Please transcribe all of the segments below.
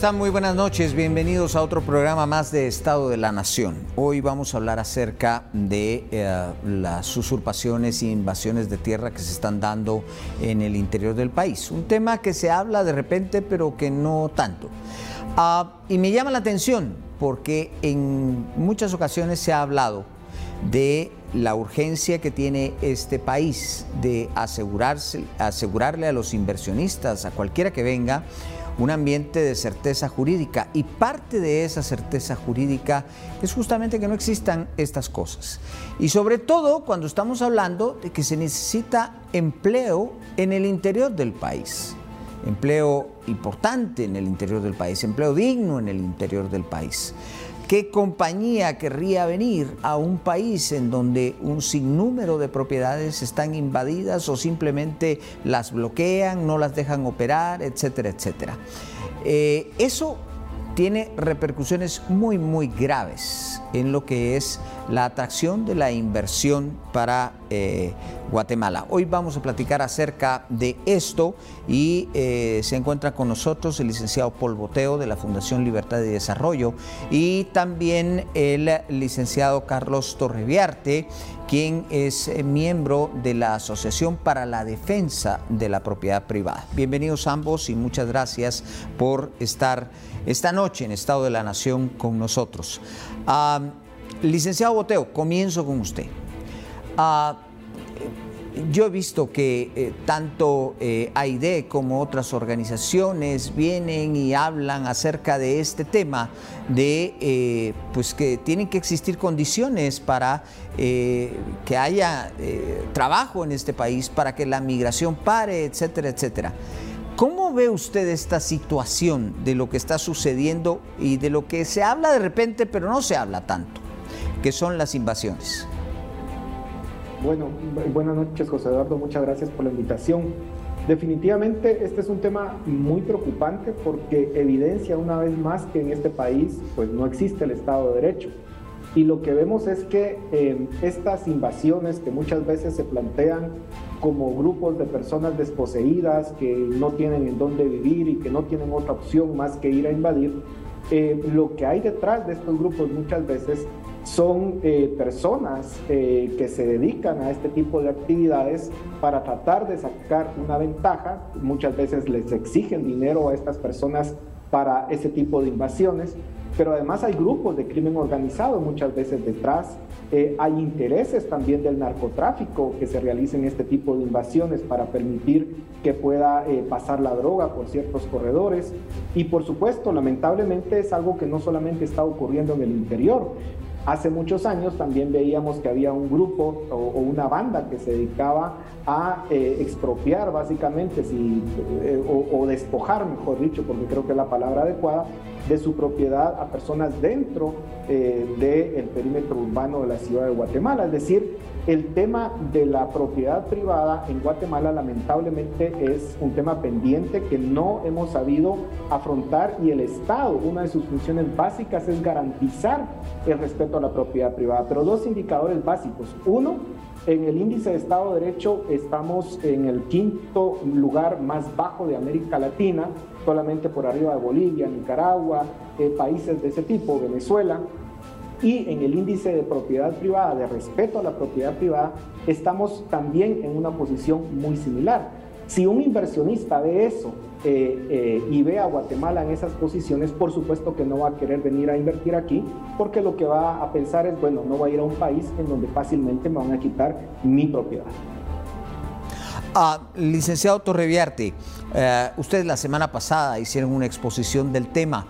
están? Muy buenas noches. Bienvenidos a otro programa más de Estado de la Nación. Hoy vamos a hablar acerca de eh, las usurpaciones e invasiones de tierra que se están dando en el interior del país. Un tema que se habla de repente, pero que no tanto. Ah, y me llama la atención porque en muchas ocasiones se ha hablado de la urgencia que tiene este país de asegurarse, asegurarle a los inversionistas, a cualquiera que venga, un ambiente de certeza jurídica y parte de esa certeza jurídica es justamente que no existan estas cosas. Y sobre todo cuando estamos hablando de que se necesita empleo en el interior del país, empleo importante en el interior del país, empleo digno en el interior del país. ¿Qué compañía querría venir a un país en donde un sinnúmero de propiedades están invadidas o simplemente las bloquean, no las dejan operar, etcétera, etcétera? Eh, eso tiene repercusiones muy, muy graves en lo que es la atracción de la inversión para eh, Guatemala. Hoy vamos a platicar acerca de esto y eh, se encuentra con nosotros el licenciado Paul Boteo de la Fundación Libertad y Desarrollo y también el licenciado Carlos Torreviarte, quien es eh, miembro de la Asociación para la Defensa de la Propiedad Privada. Bienvenidos ambos y muchas gracias por estar esta noche en Estado de la Nación con nosotros. Ah, licenciado Boteo, comienzo con usted. Ah, yo he visto que eh, tanto eh, AIDE como otras organizaciones vienen y hablan acerca de este tema, de eh, pues que tienen que existir condiciones para que haya trabajo en este país, para que la migración pare, etcétera, etcétera. ¿Cómo ve usted esta situación de lo que está sucediendo y de lo que se habla de repente, pero no se habla tanto, que son las invasiones? Bueno, buenas noches José Eduardo, muchas gracias por la invitación. Definitivamente este es un tema muy preocupante porque evidencia una vez más que en este país pues no existe el Estado de Derecho. Y lo que vemos es que eh, estas invasiones que muchas veces se plantean como grupos de personas desposeídas que no tienen en dónde vivir y que no tienen otra opción más que ir a invadir, eh, lo que hay detrás de estos grupos muchas veces son eh, personas eh, que se dedican a este tipo de actividades para tratar de sacar una ventaja. Muchas veces les exigen dinero a estas personas para ese tipo de invasiones, pero además hay grupos de crimen organizado muchas veces detrás. Eh, hay intereses también del narcotráfico que se realicen este tipo de invasiones para permitir que pueda pasar la droga por ciertos corredores. Y por supuesto, lamentablemente es algo que no solamente está ocurriendo en el interior, Hace muchos años también veíamos que había un grupo o, una banda que se dedicaba a eh, expropiar básicamente eh, o, despojar, mejor dicho, porque creo que es la palabra adecuada, de su propiedad a personas dentro eh, del perímetro urbano de la ciudad de Guatemala. Es decir, el tema de la propiedad privada en Guatemala lamentablemente es un tema pendiente que no hemos sabido afrontar y el Estado, una de sus funciones básicas es garantizar el respeto a la propiedad privada. Pero dos indicadores básicos. Uno, en el índice de Estado de Derecho estamos en el quinto lugar más bajo de América Latina, solamente por arriba de Bolivia, Nicaragua, eh, países de ese tipo, Venezuela y en el índice de propiedad privada, de respeto a la propiedad privada, estamos también en una posición muy similar. Si un inversionista ve eso eh, eh, y ve a Guatemala en esas posiciones, por supuesto que no va a querer venir a invertir aquí, porque lo que va a pensar es, bueno, no va a ir a un país en donde fácilmente me van a quitar mi propiedad. Ah, licenciado Torreviarte, eh, ustedes la semana pasada hicieron una exposición del tema.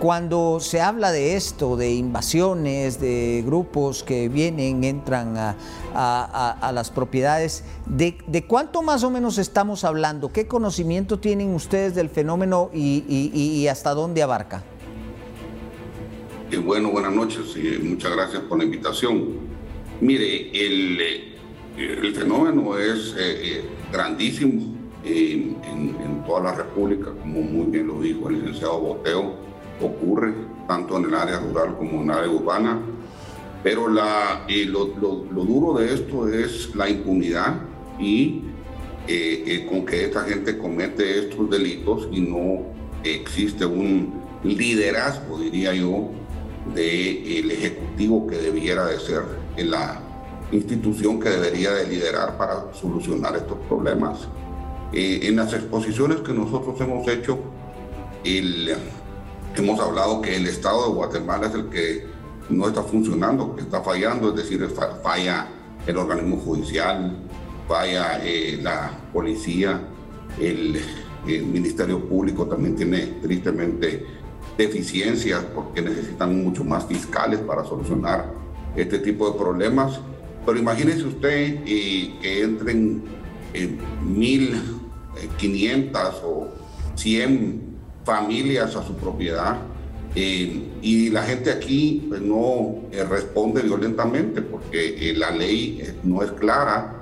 Cuando se habla de esto, de invasiones, de grupos que vienen, entran a, las propiedades, de, cuánto más o menos estamos hablando? ¿Qué conocimiento tienen ustedes del fenómeno y, hasta dónde abarca? bueno, buenas noches y muchas gracias por la invitación. Mire, el, eh, fenómeno es eh, eh, grandísimo en, en, toda la República, como muy bien lo dijo el licenciado Boteo ocurre tanto en el área rural como en el área urbana. Pero la, lo, duro de esto es la impunidad y eh, eh, con que esta gente comete estos delitos y no existe un liderazgo, diría yo, del Ejecutivo que debiera de ser la institución que debería de liderar para solucionar estos problemas. Eh, en las exposiciones que nosotros hemos hecho, hemos hablado que el Estado de Guatemala es el que no está funcionando, que está fallando, es decir, falla el organismo judicial, falla eh, la policía, el, Ministerio Público también tiene tristemente deficiencias porque necesitan mucho más fiscales para solucionar este tipo de problemas. Pero imagínese usted eh, que entren eh, 1.500 o 100 familias a su propiedad eh, y la gente aquí pues, no eh, responde violentamente porque la ley no es clara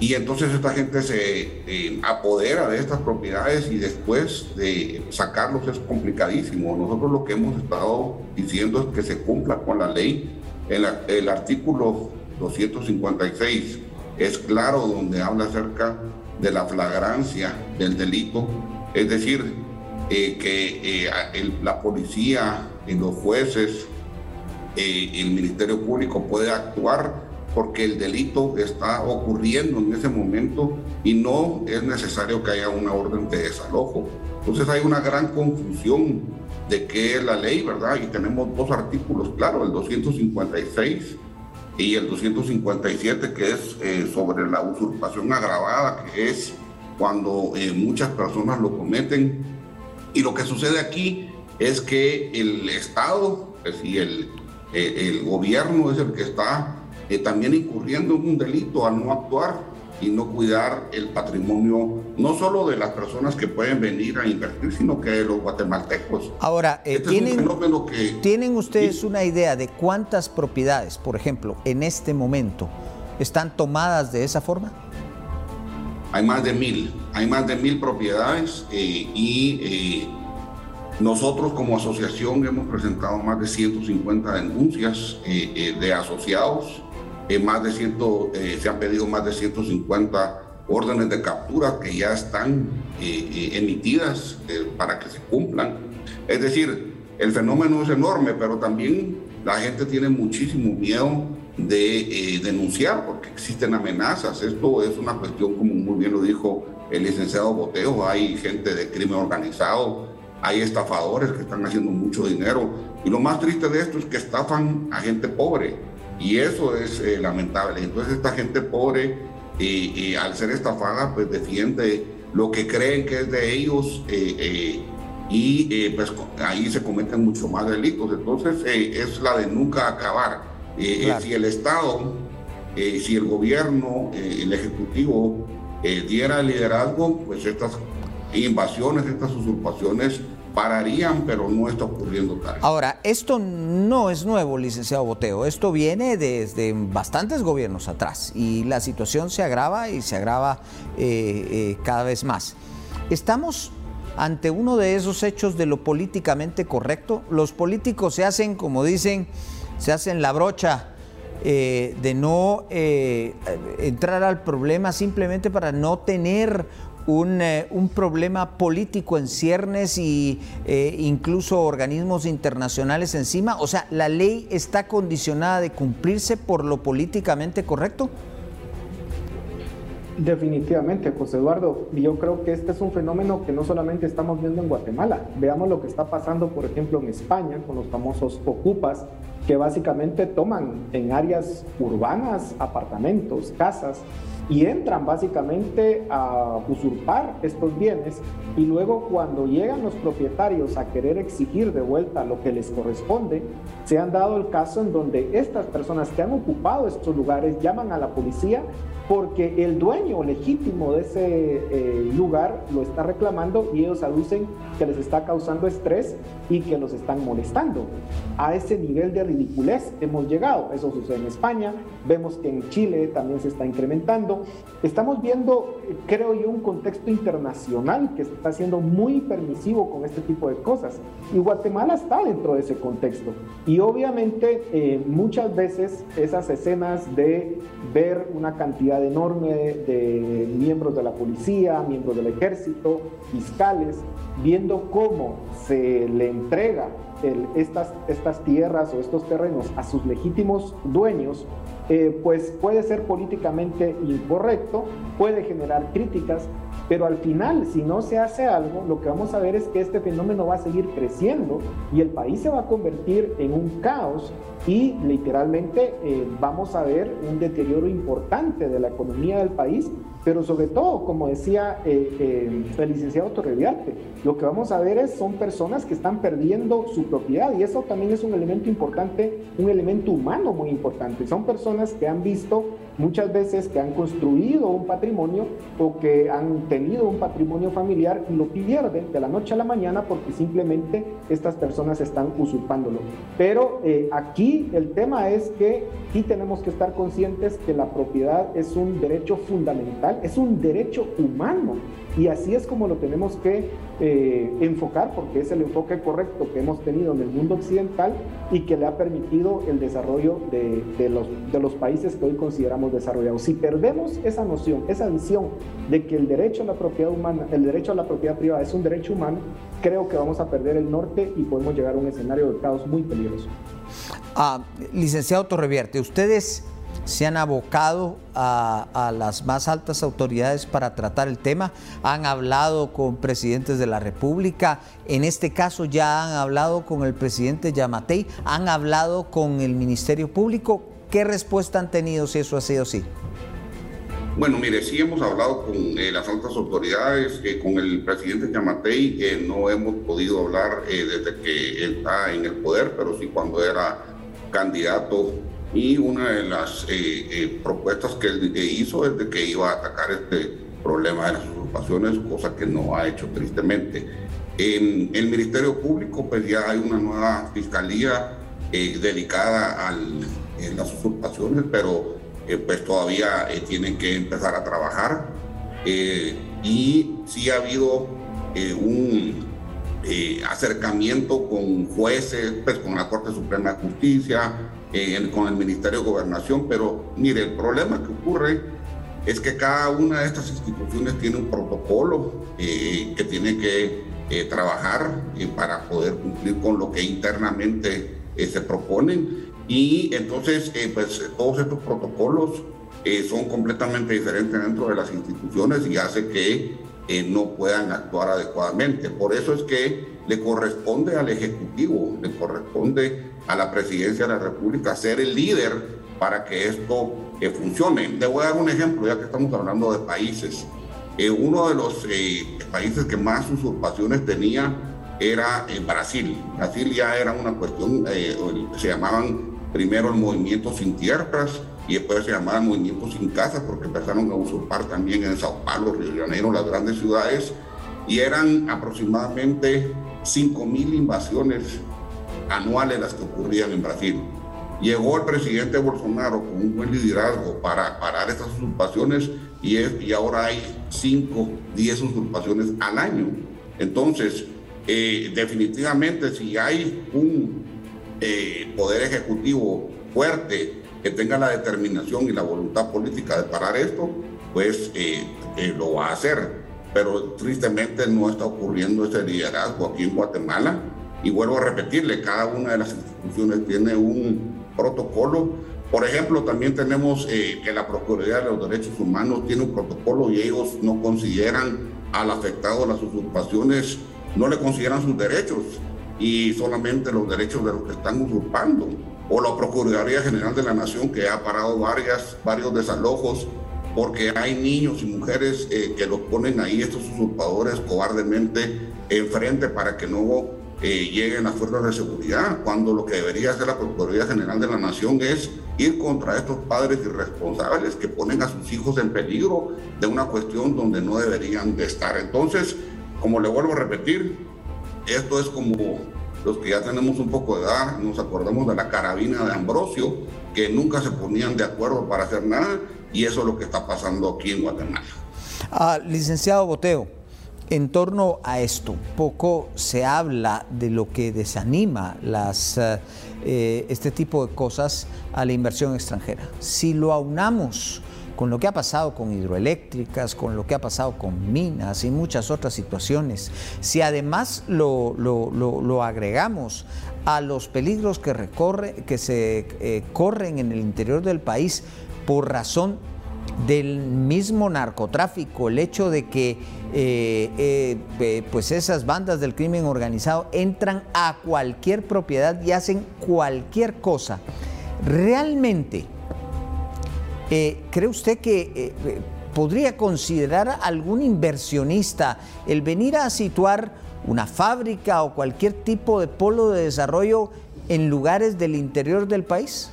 y entonces esta gente se eh, apodera de estas propiedades y después de sacarlos es complicadísimo. Nosotros lo que hemos estado diciendo es que se cumpla con la ley. El, el artículo 256 es claro donde habla acerca de la flagrancia del delito, es decir, eh, que eh, la policía los jueces, eh, el Ministerio Público puede actuar porque el delito está ocurriendo en ese momento y no es necesario que haya una orden de desalojo. Entonces hay una gran confusión de qué es la ley, ¿verdad? Y tenemos dos artículos, claro, el 256 y el 257, que es eh, sobre la usurpación agravada, que es cuando eh, muchas personas lo cometen. Y lo que sucede aquí es que el Estado es decir, el, eh, el gobierno es el que está también incurriendo en un delito al no actuar y no cuidar el patrimonio, no solo de las personas que pueden venir a invertir, sino que de los guatemaltecos. Ahora, eh, este ¿tienen, ¿tienen ustedes una idea de cuántas propiedades, por ejemplo, en este momento, están tomadas de esa forma? Hay más de mil, hay más de mil propiedades eh, y eh, nosotros como asociación hemos presentado más de 150 denuncias de asociados más de ciento, eh, se han pedido más de 150 órdenes de captura que ya están eh, eh, emitidas para que se cumplan. Es decir, el fenómeno es enorme, pero también la gente tiene muchísimo miedo de denunciar porque existen amenazas. Esto es una cuestión, como muy bien lo dijo el licenciado Boteo, hay gente de crimen organizado, hay estafadores que están haciendo mucho dinero. Y lo más triste de esto es que estafan a gente pobre y eso es eh, lamentable. Entonces esta gente pobre, y al ser estafada, pues defiende lo que creen que es de ellos eh, eh, y pues ahí se cometen mucho más delitos. Entonces es la de nunca acabar. Si el Estado, si el gobierno, el Ejecutivo diera liderazgo, pues estas invasiones, estas usurpaciones pararían, pero no está ocurriendo tal. Ahora, esto no es nuevo, licenciado Boteo, esto viene desde bastantes gobiernos atrás y la situación se agrava y se agrava eh, eh, cada vez más. Estamos ante uno de esos hechos de lo políticamente correcto. Los políticos se hacen, como dicen, se hacen la brocha eh, de no entrar al problema simplemente para no tener eh, un, problema político en ciernes y eh, incluso organismos internacionales encima? O sea, ¿la ley está condicionada de cumplirse por lo políticamente correcto? Definitivamente, José Eduardo. Yo creo que este es un fenómeno que no solamente estamos viendo en Guatemala. Veamos lo que está pasando, por ejemplo, en España con los famosos ocupas, que básicamente toman en áreas urbanas apartamentos, casas, y entran básicamente a usurpar estos bienes y luego cuando llegan los propietarios a querer exigir de vuelta lo que les corresponde, se han dado el caso en donde estas personas que han ocupado estos lugares llaman a la policía porque el dueño legítimo de ese eh, lugar lo está reclamando y ellos aducen que les está causando estrés y que los están molestando. A ese nivel de ridiculez hemos llegado. Eso sucede en España, vemos que en Chile también se está incrementando. Estamos viendo, creo yo, un contexto internacional que está siendo muy permisivo con este tipo de cosas. Y Guatemala está dentro de ese contexto. Y obviamente eh, muchas veces esas escenas de ver una cantidad enorme de miembros de la policía, miembros del ejército, fiscales, viendo cómo se le entrega estas, estas tierras o estos terrenos a sus legítimos dueños, eh, pues puede ser políticamente incorrecto, puede generar críticas, pero al final, si no se hace algo, lo que vamos a ver es que este fenómeno va a seguir creciendo y el país se va a convertir en un caos y literalmente eh, vamos a ver un deterioro importante de la economía del país pero sobre todo, como decía eh, eh, el licenciado Torreviarte, lo que vamos a ver es son personas que están perdiendo su propiedad y eso también es un elemento importante, un elemento humano muy importante. Son personas que han visto muchas veces que han construido un patrimonio o que han tenido un patrimonio familiar y lo pierden de la noche a la mañana porque simplemente estas personas están usurpándolo. Pero eh, aquí el tema es que sí tenemos que estar conscientes que la propiedad es un derecho fundamental es un derecho humano y así es como lo tenemos que eh, enfocar porque es el enfoque correcto que hemos tenido en el mundo occidental y que le ha permitido el desarrollo de, los, de los países que hoy consideramos desarrollados. Si perdemos esa noción, esa visión de que el derecho a la propiedad humana, el derecho a la propiedad privada es un derecho humano, creo que vamos a perder el norte y podemos llegar a un escenario de caos muy peligroso. Ah, licenciado Torrevierte, ustedes se han abocado a, las más altas autoridades para tratar el tema, han hablado con presidentes de la República, en este caso ya han hablado con el presidente Yamatei, han hablado con el Ministerio Público. ¿Qué respuesta han tenido si eso ha sido así? Bueno, mire, sí hemos hablado con eh, las altas autoridades, eh, con el presidente Yamatei, que no hemos podido hablar eh, desde que está en el poder, pero sí cuando era candidato y una de las eh, eh, propuestas que él hizo es de que iba a atacar este problema de las usurpaciones, cosa que no ha hecho tristemente. En el Ministerio Público pues ya hay una nueva fiscalía eh, dedicada a las usurpaciones, pero pues todavía tienen que empezar a trabajar. y sí ha habido un acercamiento con jueces, pues con la Corte Suprema de Justicia, con el Ministerio de Gobernación, pero mire, el problema que ocurre es que cada una de estas instituciones tiene un protocolo eh, que tiene que eh, trabajar eh, para poder cumplir con lo que internamente se proponen. Y entonces pues todos estos protocolos son completamente diferentes dentro de las instituciones y hace que no puedan actuar adecuadamente. Por eso es que le corresponde al Ejecutivo, le corresponde a la presidencia de la República ser el líder para que esto eh, funcione. Le voy a dar un ejemplo, ya que estamos hablando de países. Eh, uno de los eh, países que más usurpaciones tenía era Brasil. Brasil ya era una cuestión, se llamaban primero el movimiento sin tierras y después se llamaban movimiento sin casas porque empezaron a usurpar también en Sao Paulo, Río de Janeiro, las grandes ciudades y eran aproximadamente 5.000 invasiones anuales las que ocurrían en Brasil. Llegó el presidente Bolsonaro con un buen liderazgo para parar estas usurpaciones y, y ahora hay 5, 10 usurpaciones al año. Entonces, eh, definitivamente si hay un eh, poder ejecutivo fuerte que tenga la determinación y la voluntad política de parar esto, pues eh, lo va a hacer. Pero tristemente no está ocurriendo ese liderazgo aquí en Guatemala y vuelvo a repetirle, cada una de las instituciones tiene un protocolo. Por ejemplo, también tenemos eh, que la Procuraduría de los Derechos Humanos tiene un protocolo y ellos no consideran al afectado las usurpaciones, no le consideran sus derechos y solamente los derechos de los que están usurpando. O la Procuraduría General de la Nación que ha parado varias, varios desalojos porque hay niños y mujeres eh, que los ponen ahí, estos usurpadores, cobardemente enfrente para que no eh, lleguen las fuerzas de seguridad, cuando lo que debería hacer la Procuraduría General de la Nación es ir contra estos padres irresponsables que ponen a sus hijos en peligro de una cuestión donde no deberían de estar. Entonces, como le vuelvo a repetir, esto es como los que ya tenemos un poco de edad, nos acordamos de la carabina de Ambrosio, que nunca se ponían de acuerdo para hacer nada, y eso es lo que está pasando aquí en Guatemala. Ah, licenciado Boteo, en torno a esto, poco se habla de lo que desanima eh, eh, este tipo de cosas a la inversión extranjera. Si lo aunamos con lo que ha pasado con hidroeléctricas, con lo que ha pasado con minas y muchas otras situaciones, si además lo, agregamos a los peligros que, recorre, que se eh, corren en el interior del país por razón del mismo narcotráfico, el hecho de que eh, eh, pues esas bandas del crimen organizado entran a cualquier propiedad y hacen cualquier cosa. Realmente eh, ¿Cree usted que eh, podría considerar algún inversionista el venir a situar una fábrica o cualquier tipo de polo de desarrollo en lugares del interior del país?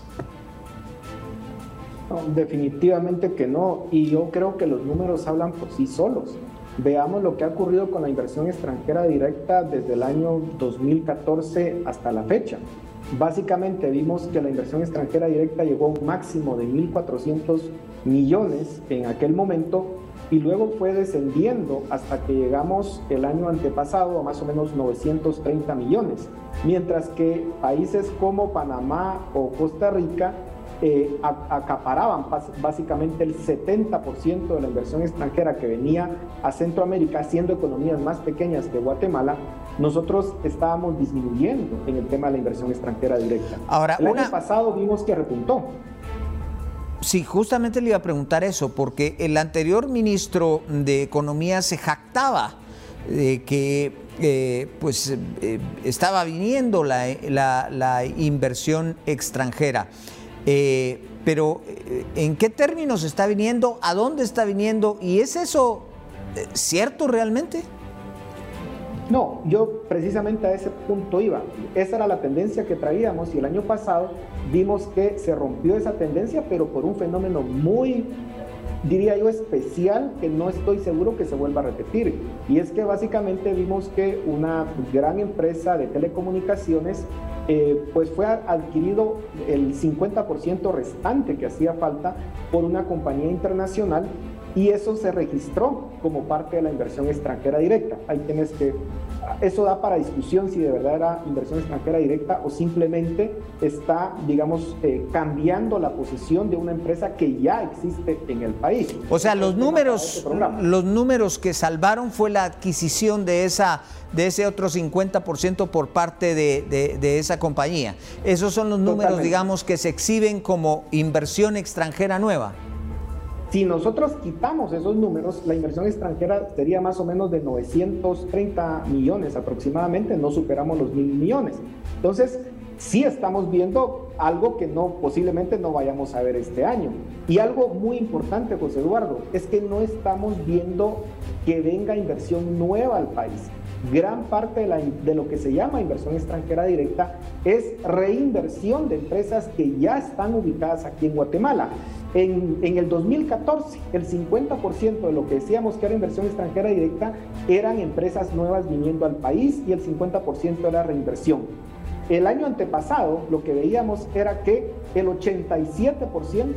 definitivamente que no. Y yo creo que los números hablan por sí solos. Veamos lo que ha ocurrido con la inversión extranjera directa desde el año 2014 hasta la fecha. Básicamente vimos que la inversión extranjera directa llegó a un máximo de 1.400 millones en aquel momento y luego fue descendiendo hasta que llegamos el año antepasado a más o menos 930 millones, mientras que países como Panamá o Costa Rica eh, acaparaban básicamente el 70% de la inversión extranjera que venía a Centroamérica, siendo economías más pequeñas que Guatemala, nosotros estábamos disminuyendo en el tema de la inversión extranjera directa. Ahora, el año pasado vimos que repuntó. Sí, justamente le iba a preguntar eso, porque el anterior ministro de Economía se jactaba de que eh, pues, eh, estaba viniendo la inversión extranjera. Eh, pero, ¿en qué términos está viniendo? ¿A dónde está viniendo? ¿Y es eso cierto realmente? No, yo precisamente a ese punto iba. Esa era la tendencia que traíamos y el año pasado vimos que se rompió esa tendencia, pero por un fenómeno muy diría yo, especial que no estoy seguro que se vuelva a repetir. Y es que básicamente vimos que una gran empresa de telecomunicaciones eh, pues fue adquirido el 50% restante que hacía falta por una compañía internacional y eso se registró como parte de la inversión extranjera directa. Ahí tienes que, eso da para discusión si de verdad era inversión extranjera directa o simplemente está, digamos, eh, cambiando la posición de una empresa que ya existe en el país. O sea, los números, este los números que salvaron fue la adquisición de esa de ese otro 50% por parte de, esa compañía. Esos son los números, digamos, que se exhiben como inversión extranjera nueva. Si nosotros quitamos esos números, la inversión extranjera sería más o menos de 930 millones aproximadamente, no superamos los mil millones. Entonces, sí estamos viendo algo que no posiblemente no vayamos a ver este año. Y algo muy importante, José Eduardo, es que no estamos viendo que venga inversión nueva al país. Gran parte de, de lo que se llama inversión extranjera directa es reinversión de empresas que ya están ubicadas aquí en Guatemala. En, el 2014, el 50% de lo que decíamos que era inversión extranjera directa eran empresas nuevas viniendo al país y el 50% era reinversión. El año antepasado lo que veíamos era que el 87%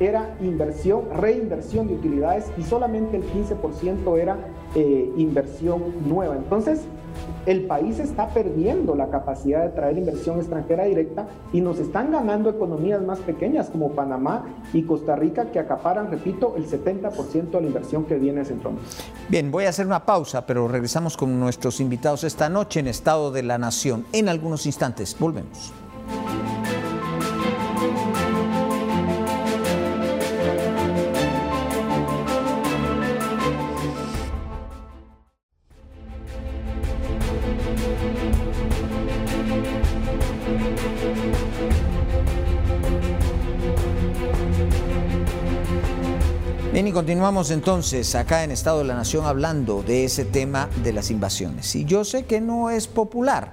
era inversión, reinversión de utilidades y solamente el 15% era eh, inversión nueva. Entonces, el país está perdiendo la capacidad de traer inversión extranjera directa y nos están ganando economías más pequeñas como Panamá y Costa Rica que acaparan, repito, el 70% de la inversión que viene a Centroamérica. Bien, voy a hacer una pausa, pero regresamos con nuestros invitados esta noche en Estado de la Nación. En algunos instantes, volvemos. Continuamos entonces acá en Estado de la Nación hablando de ese tema de las invasiones. Y yo sé que no es popular,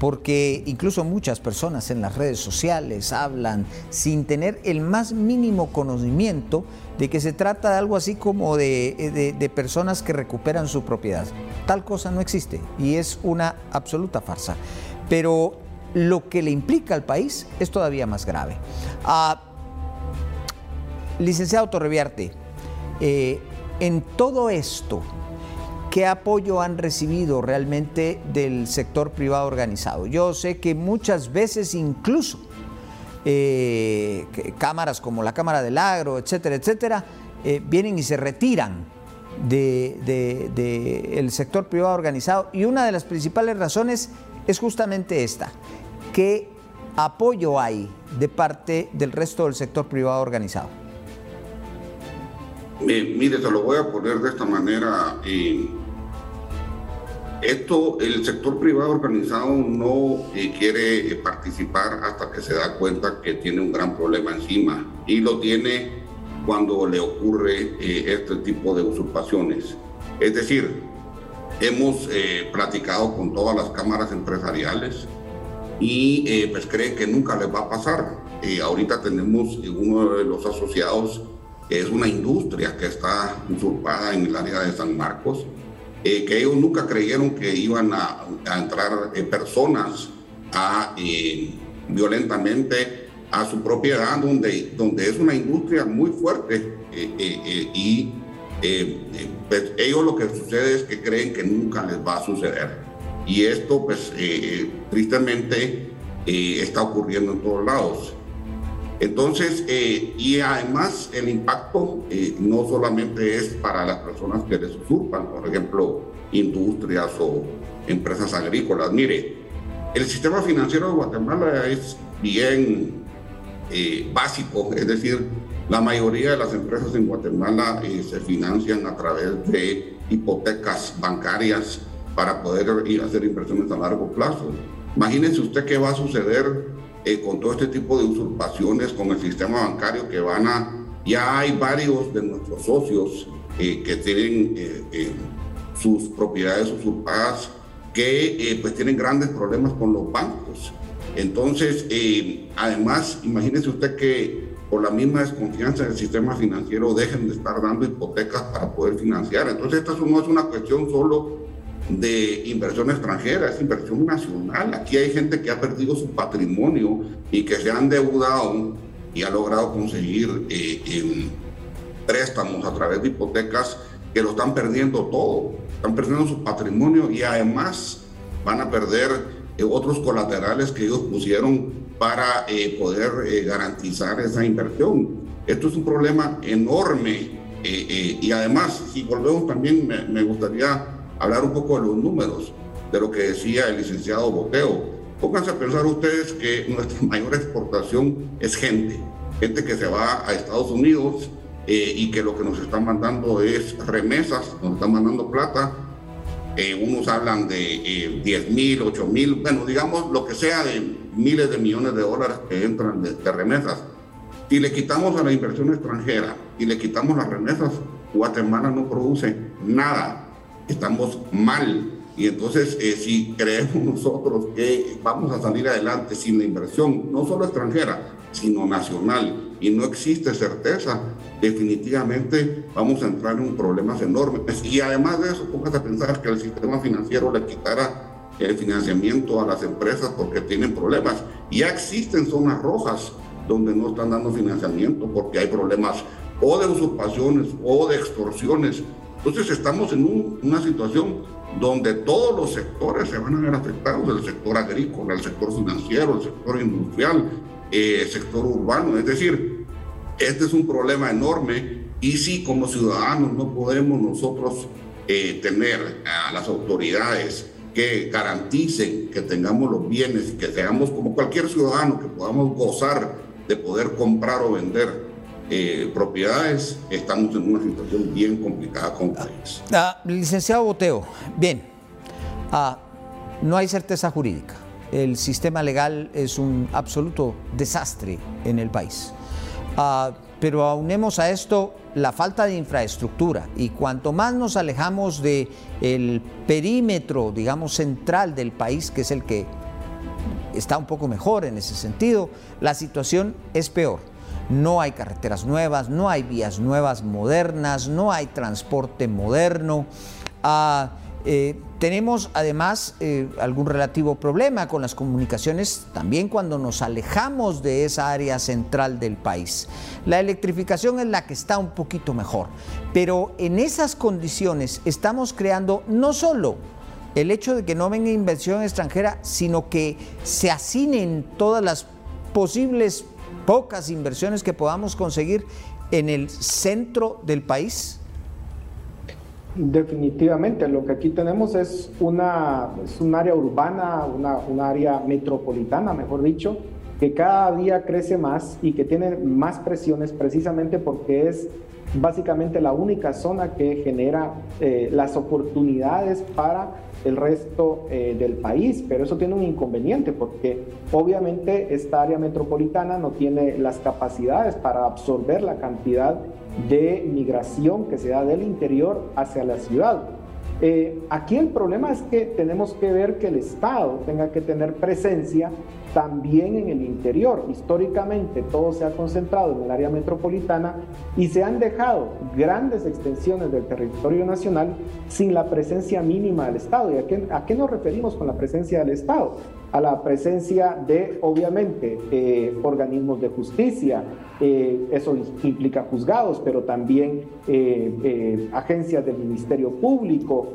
porque incluso muchas personas en las redes sociales hablan sin tener el más mínimo conocimiento de que se trata de algo así como de, de, personas que recuperan su propiedad. Tal cosa no existe y es una absoluta farsa. pero lo que le implica al país es todavía más grave. Ah, licenciado Torreviarte, eh, en todo esto, ¿qué apoyo han recibido realmente del sector privado organizado? Yo sé que muchas veces incluso eh, cámaras como la Cámara del Agro, etcétera, etcétera, eh, vienen y se retiran del de, sector privado organizado. Y una de las principales razones es justamente esta, ¿qué apoyo hay de parte del resto del sector privado organizado? Mire, se lo voy a poner de esta manera. esto, el sector privado organizado no eh, quiere eh, participar hasta que se da cuenta que tiene un gran problema encima y lo tiene cuando le ocurre eh, este tipo de usurpaciones. Es decir, hemos platicado con todas las cámaras empresariales, y eh, pues creen que nunca les va a pasar. Eh, ahorita tenemos uno de los asociados, es una industria que está usurpada en el área de San Marcos, eh, que ellos nunca creyeron que iban a, entrar personas a, violentamente a su propiedad, donde, donde es una industria muy fuerte y pues, ellos lo que sucede es que creen que nunca les va a suceder. Y esto, pues, eh, tristemente eh, está ocurriendo en todos lados. Entonces, eh, y además el impacto no solamente es para las personas que les usurpan, por ejemplo, industrias o empresas agrícolas. Mire, el sistema financiero de Guatemala es bien básico, es decir, la mayoría de las empresas en Guatemala se financian a través de hipotecas bancarias para poder ir a hacer inversiones a largo plazo. Imagínense usted qué va a suceder eh, con todo este tipo de usurpaciones con el sistema bancario que van a... Ya hay varios de nuestros socios eh, que tienen eh, sus propiedades usurpadas que pues tienen grandes problemas con los bancos. Entonces, además, imagínese usted que por la misma desconfianza del sistema financiero dejen de estar dando hipotecas para poder financiar. Entonces, esta no es una cuestión solo de inversión extranjera, es inversión nacional. Aquí hay gente que ha perdido su patrimonio y que se han endeudado y ha logrado conseguir eh, préstamos a través de hipotecas que lo están perdiendo todo, están perdiendo su patrimonio y además van a perder eh, otros colaterales que ellos pusieron para eh, poder garantizar esa inversión. Esto es un problema enorme y además, si volvemos también, me gustaría hablar un poco de los números, de lo que decía el licenciado Boteo. Pónganse a pensar ustedes que nuestra mayor exportación es gente, gente que se va a Estados Unidos eh, y que lo que nos están mandando es remesas, nos están mandando plata. Eh, unos hablan de 10 eh, mil, 8 mil, bueno, digamos lo que sea de miles de millones de dólares que entran de, de remesas. Si le quitamos a la inversión extranjera y le quitamos las remesas, Guatemala no produce nada estamos mal. Y entonces, eh, si creemos nosotros que vamos a salir adelante sin la inversión, no solo extranjera, sino nacional, y no existe certeza, definitivamente vamos a entrar en problemas enormes. Y además de eso, póngase a pensar que el sistema financiero le quitará el financiamiento a las empresas porque tienen problemas. Ya existen zonas rojas donde no están dando financiamiento porque hay problemas o de usurpaciones o de extorsiones entonces estamos en una situación donde todos los sectores se van a ver afectados, el sector agrícola, el sector financiero, el sector industrial, eh, el sector urbano. Es decir, este es un problema enorme y si como ciudadanos no podemos nosotros eh, tener a las autoridades que garanticen que tengamos los bienes que seamos como cualquier ciudadano, que podamos gozar de poder comprar o vender eh, propiedades, estamos en una situación bien complicada con el. Ah, licenciado Boteo, bien, ah, no hay certeza jurídica. El sistema legal es un absoluto desastre en el país. Ah, pero aunemos a esto la falta de infraestructura y cuanto más nos alejamos del el perímetro, digamos, central del país, que es el que está un poco mejor en ese sentido, la situación es peor no hay carreteras nuevas, no hay vías nuevas modernas, no hay transporte moderno. Ah, Eh, tenemos además eh, algún relativo problema con las comunicaciones también cuando nos alejamos de esa área central del país. La electrificación es la que está un poquito mejor, pero en esas condiciones estamos creando no solo el hecho de que no venga inversión extranjera, sino que se asinen todas las posibles pocas inversiones que podamos conseguir en el centro del país. Definitivamente, lo que aquí tenemos es, una, es un área urbana, una, un área metropolitana, mejor dicho, que cada día crece más y que tiene más presiones precisamente porque es básicamente la única zona que genera eh, las oportunidades para el resto eh, del país, pero eso tiene un inconveniente porque obviamente esta área metropolitana no tiene las capacidades para absorber la cantidad de migración que se da del interior hacia la ciudad. Eh, aquí el problema es que tenemos que ver que el Estado tenga que tener presencia también en el interior. Históricamente todo se ha concentrado en el área metropolitana y se han dejado grandes extensiones del territorio nacional sin la presencia mínima del Estado. ¿Y a qué, a qué nos referimos con la presencia del Estado? A la presencia de, obviamente, eh, organismos de justicia, eh, eso implica juzgados, pero también eh, agencias del Ministerio Público,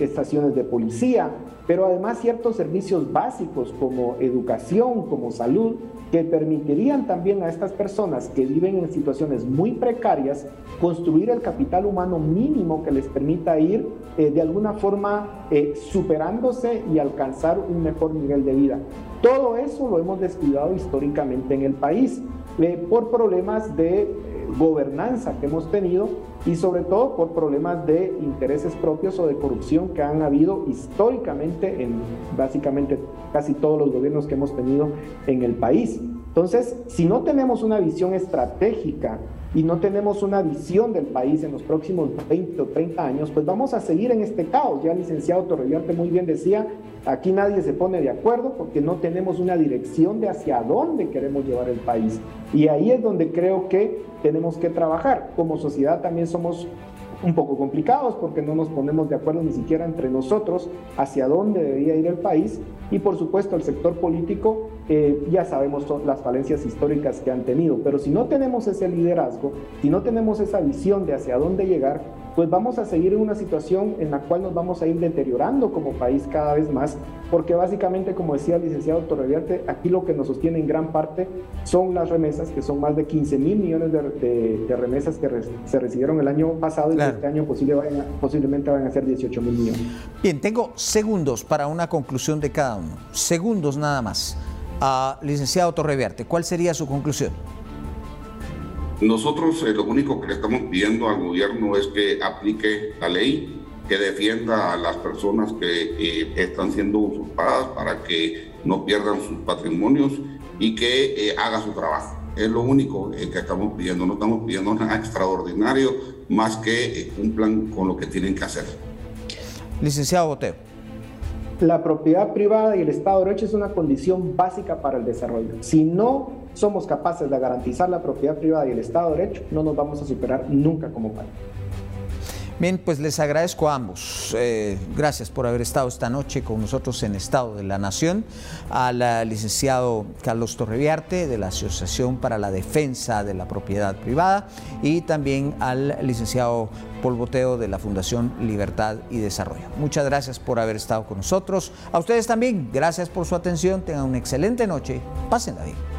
estaciones de policía, pero además ciertos servicios básicos como educación, como salud, que permitirían también a estas personas que viven en situaciones muy precarias construir el capital humano mínimo que les permita ir eh, de alguna forma eh, superándose y alcanzar un mejor nivel de vida. Todo eso lo hemos descuidado históricamente en el país eh, por problemas de gobernanza que hemos tenido y sobre todo por problemas de intereses propios o de corrupción que han habido históricamente en básicamente casi todos los gobiernos que hemos tenido en el país. Entonces, si no tenemos una visión estratégica y no tenemos una visión del país en los próximos 20 o 30 años, pues vamos a seguir en este caos. Ya el licenciado Torrellarte muy bien decía, aquí nadie se pone de acuerdo porque no tenemos una dirección de hacia dónde queremos llevar el país. Y ahí es donde creo que tenemos que trabajar. Como sociedad también somos un poco complicados porque no nos ponemos de acuerdo ni siquiera entre nosotros hacia dónde debería ir el país. Y por supuesto el sector político eh, ya sabemos las falencias históricas que han tenido, pero si no tenemos ese liderazgo, si no tenemos esa visión de hacia dónde llegar, pues vamos a seguir en una situación en la cual nos vamos a ir deteriorando como país cada vez más, porque básicamente, como decía el licenciado Torreviarte, aquí lo que nos sostiene en gran parte son las remesas, que son más de 15 mil millones de, remesas que se recibieron el año pasado y que este año posiblemente van a ser 18 mil millones. Bien, tengo segundos para una conclusión de cada uno. Segundos nada más. Uh, licenciado Torreviarte, ¿cuál sería su conclusión? Nosotros eh, lo único que le estamos pidiendo al gobierno es que aplique la ley, que defienda a las personas que eh, están siendo usurpadas para que no pierdan sus patrimonios y que eh, haga su trabajo. Es lo único que estamos pidiendo, no estamos pidiendo nada extraordinario más que cumplan con lo que tienen que hacer. Licenciado Boteo. La propiedad privada y el Estado de Derecho es una condición básica para el desarrollo. Si no somos capaces de garantizar la propiedad privada y el Estado de Derecho, no nos vamos a superar nunca como país. Bien, pues les agradezco a ambos. Eh, gracias por haber estado esta noche con nosotros en Estado de la Nación. Al licenciado Carlos Torreviarte de la Asociación para la Defensa de la Propiedad Privada y también al licenciado Paul Boteo de la Fundación Libertad y Desarrollo. Muchas gracias por haber estado con nosotros. A ustedes también, gracias por su atención. Tengan una excelente noche. Pásenla bien.